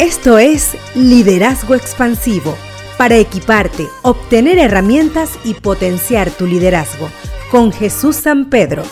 Esto es Liderazgo Expansivo, para equiparte, obtener herramientas y potenciar tu liderazgo, con Jesús San Pedro.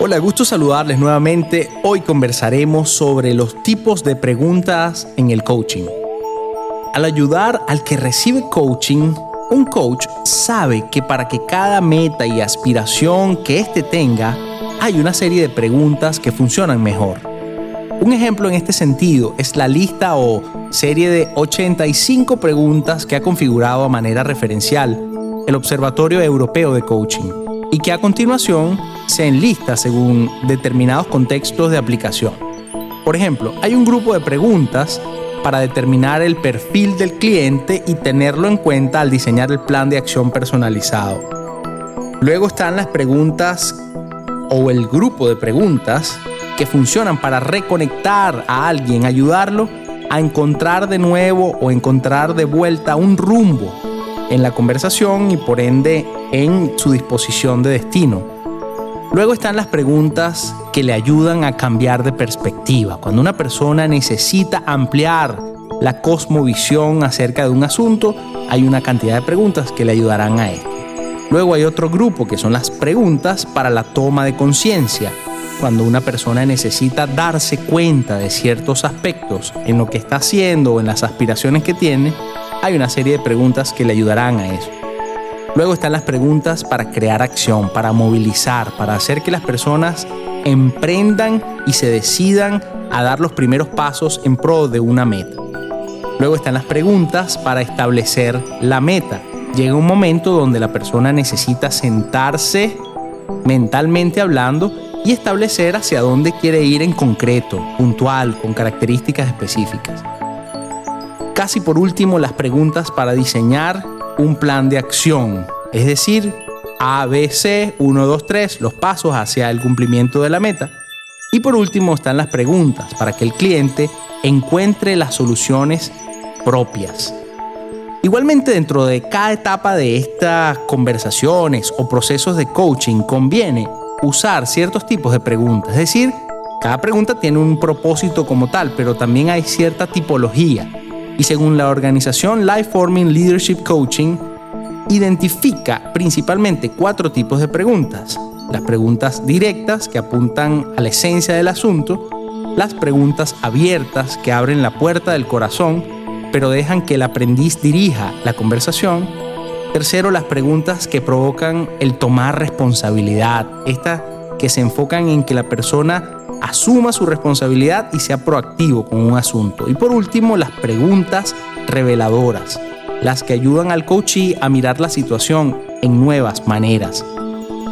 Hola, gusto saludarles nuevamente. Hoy conversaremos sobre los tipos de preguntas en el coaching. Al ayudar al que recibe coaching, un coach sabe que para que cada meta y aspiración que éste tenga, hay una serie de preguntas que funcionan mejor. Un ejemplo en este sentido es la lista o serie de 85 preguntas que ha configurado a manera referencial el Observatorio Europeo de Coaching y que a continuación se enlista según determinados contextos de aplicación. Por ejemplo, hay un grupo de preguntas para determinar el perfil del cliente y tenerlo en cuenta al diseñar el plan de acción personalizado. Luego están las preguntas o el grupo de preguntas que funcionan para reconectar a alguien, ayudarlo a encontrar de nuevo o encontrar de vuelta un rumbo en la conversación y por ende en su disposición de destino. Luego están las preguntas que le ayudan a cambiar de perspectiva. Cuando una persona necesita ampliar la cosmovisión acerca de un asunto, hay una cantidad de preguntas que le ayudarán a esto. Luego hay otro grupo que son las preguntas para la toma de conciencia. Cuando una persona necesita darse cuenta de ciertos aspectos en lo que está haciendo o en las aspiraciones que tiene, hay una serie de preguntas que le ayudarán a eso. Luego están las preguntas para crear acción, para movilizar, para hacer que las personas emprendan y se decidan a dar los primeros pasos en pro de una meta. Luego están las preguntas para establecer la meta. Llega un momento donde la persona necesita sentarse mentalmente hablando y establecer hacia dónde quiere ir en concreto, puntual, con características específicas. Casi por último, las preguntas para diseñar un plan de acción, es decir, A, B, C, 1, 2, 3, los pasos hacia el cumplimiento de la meta. Y por último están las preguntas para que el cliente encuentre las soluciones propias. Igualmente dentro de cada etapa de estas conversaciones o procesos de coaching conviene usar ciertos tipos de preguntas. Es decir, cada pregunta tiene un propósito como tal, pero también hay cierta tipología. Y según la organización Life Forming Leadership Coaching, identifica principalmente cuatro tipos de preguntas. Las preguntas directas que apuntan a la esencia del asunto, las preguntas abiertas que abren la puerta del corazón, pero dejan que el aprendiz dirija la conversación, Tercero, las preguntas que provocan el tomar responsabilidad. Estas que se enfocan en que la persona asuma su responsabilidad y sea proactivo con un asunto. Y por último, las preguntas reveladoras, las que ayudan al coachee a mirar la situación en nuevas maneras.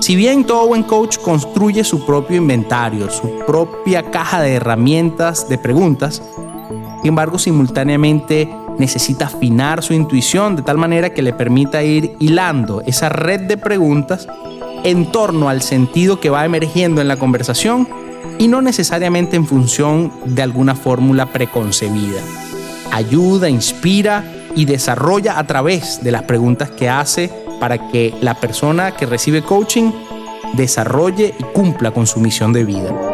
Si bien todo buen coach construye su propio inventario, su propia caja de herramientas de preguntas, sin embargo, simultáneamente necesita afinar su intuición de tal manera que le permita ir hilando esa red de preguntas en torno al sentido que va emergiendo en la conversación y no necesariamente en función de alguna fórmula preconcebida. Ayuda, inspira y desarrolla a través de las preguntas que hace para que la persona que recibe coaching desarrolle y cumpla con su misión de vida.